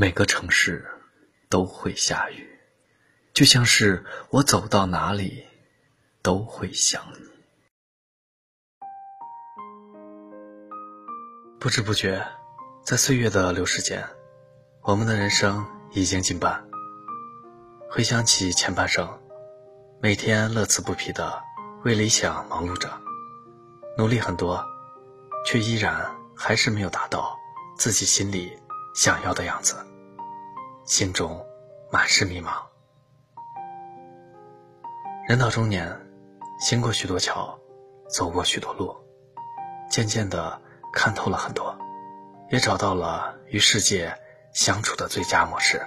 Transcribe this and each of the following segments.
每个城市都会下雨，就像是我走到哪里都会想你。不知不觉，在岁月的流逝间，我们的人生已经近半。回想起前半生，每天乐此不疲的为理想忙碌着，努力很多，却依然还是没有达到自己心里想要的样子。心中满是迷茫。人到中年，行过许多桥，走过许多路，渐渐的看透了很多，也找到了与世界相处的最佳模式。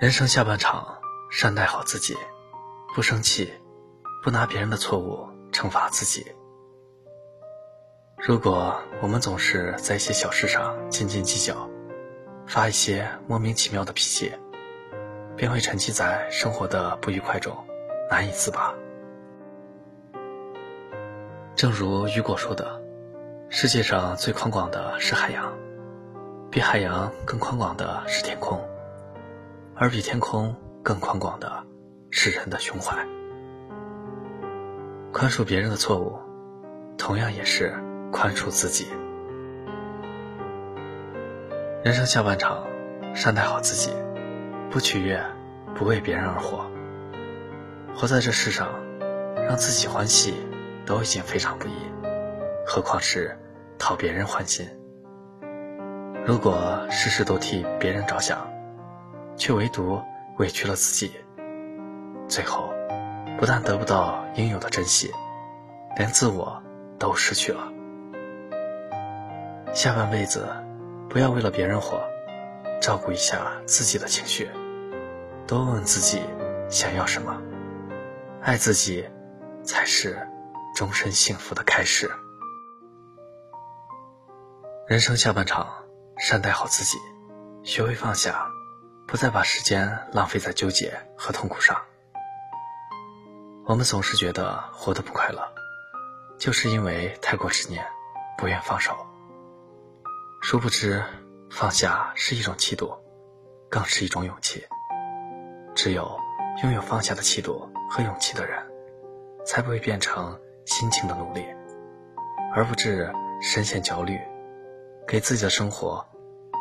人生下半场，善待好自己，不生气，不拿别人的错误惩罚自己。如果我们总是在一些小事上斤斤计较，发一些莫名其妙的脾气，便会沉寂在生活的不愉快中，难以自拔。正如雨果说的：“世界上最宽广的是海洋，比海洋更宽广的是天空，而比天空更宽广的是人的胸怀。”宽恕别人的错误，同样也是宽恕自己。人生下半场，善待好自己，不取悦，不为别人而活。活在这世上，让自己欢喜，都已经非常不易，何况是讨别人欢心？如果事事都替别人着想，却唯独委屈了自己，最后不但得不到应有的珍惜，连自我都失去了。下半辈子。不要为了别人活，照顾一下自己的情绪，多问问自己想要什么，爱自己才是终身幸福的开始。人生下半场，善待好自己，学会放下，不再把时间浪费在纠结和痛苦上。我们总是觉得活得不快乐，就是因为太过执念，不愿放手。殊不知，放下是一种气度，更是一种勇气。只有拥有放下的气度和勇气的人，才不会变成心情的奴隶，而不致深陷焦虑，给自己的生活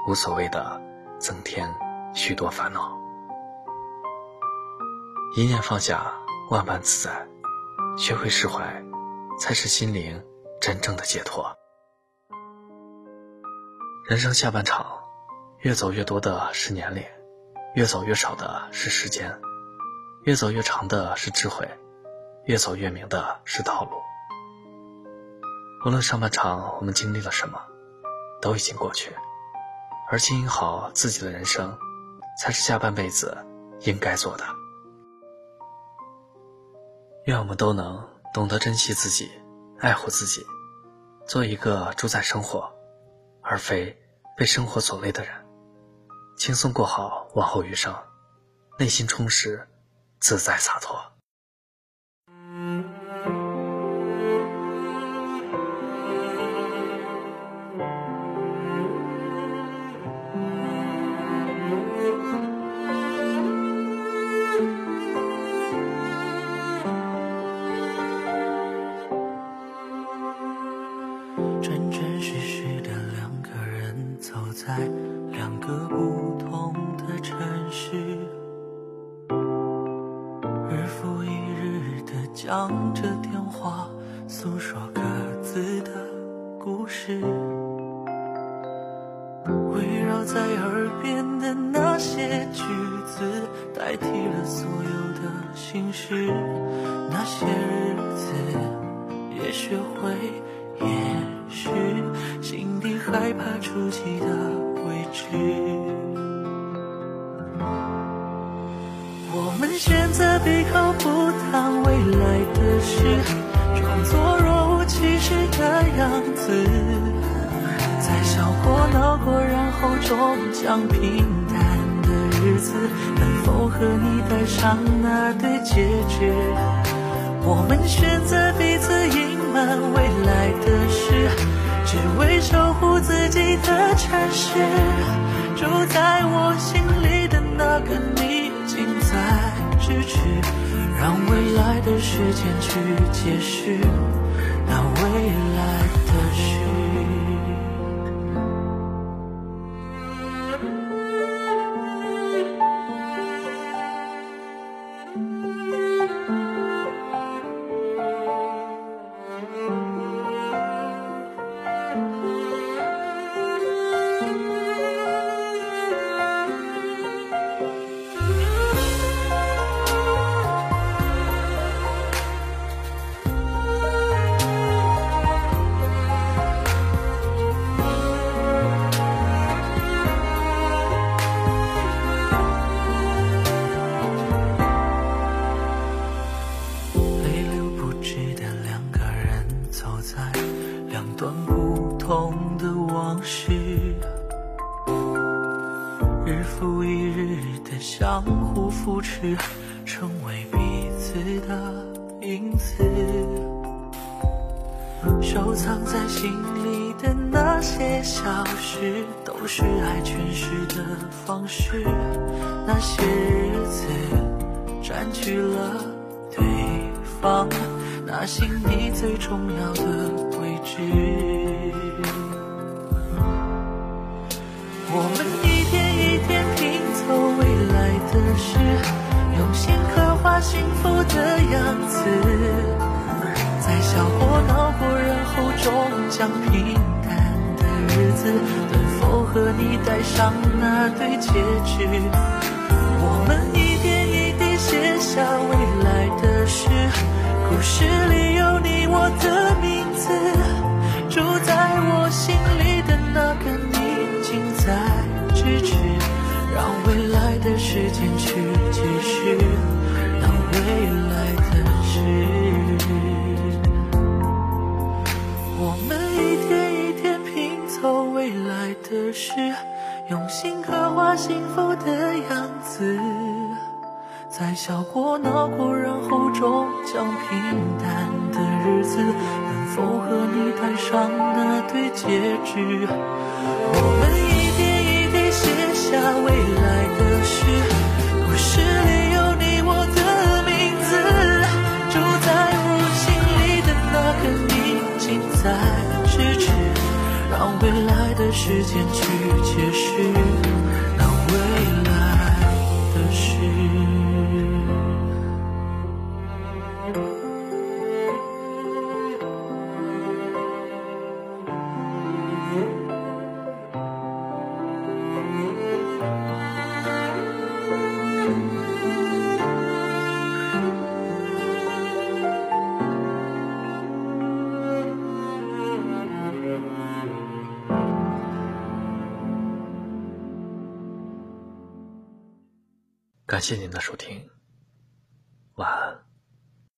无所谓的增添许多烦恼。一念放下，万般自在。学会释怀，才是心灵真正的解脱。人生下半场，越走越多的是年龄，越走越少的是时间，越走越长的是智慧，越走越明的是道路。无论上半场我们经历了什么，都已经过去，而经营好自己的人生，才是下半辈子应该做的。愿我们都能懂得珍惜自己，爱护自己，做一个主宰生活。而非被生活所累的人，轻松过好往后余生，内心充实，自在洒脱。在两个不同的城市，日复一日的讲着电话，诉说各自的故事。围绕在耳边的那些句子，代替了所有的心事。那些日子，也学会，害怕出奇的未知。我们选择闭口不谈未来的事，装作若无其事的样子，在笑过闹过，然后终将平淡的日子，能否和你带上那对戒指？我们选择彼此隐瞒未来的事。只为守护自己的城市。住在我心里的那个你，近在咫尺，让未来的时间去解释那未来日复一日的相互扶持，成为彼此的影子。收藏在心里的那些小事，都是爱诠释的方式。那些日子占据了对方那心底最重要的位置。我们将平淡的日子，能否和你戴上那对戒指？我们一点一滴写下未来的诗，故事里有你我的名字。住在我心里的那个你，近在咫尺，让未来的时间去解释是，用心刻画幸福的样子。在笑过、闹过，然后终将平淡的日子，能否和你戴上那对戒指？我们一点一滴写下未来的诗，故事里有你我的名字。住在我心里的那个你，近在咫尺，让未来的时间感谢您的收听。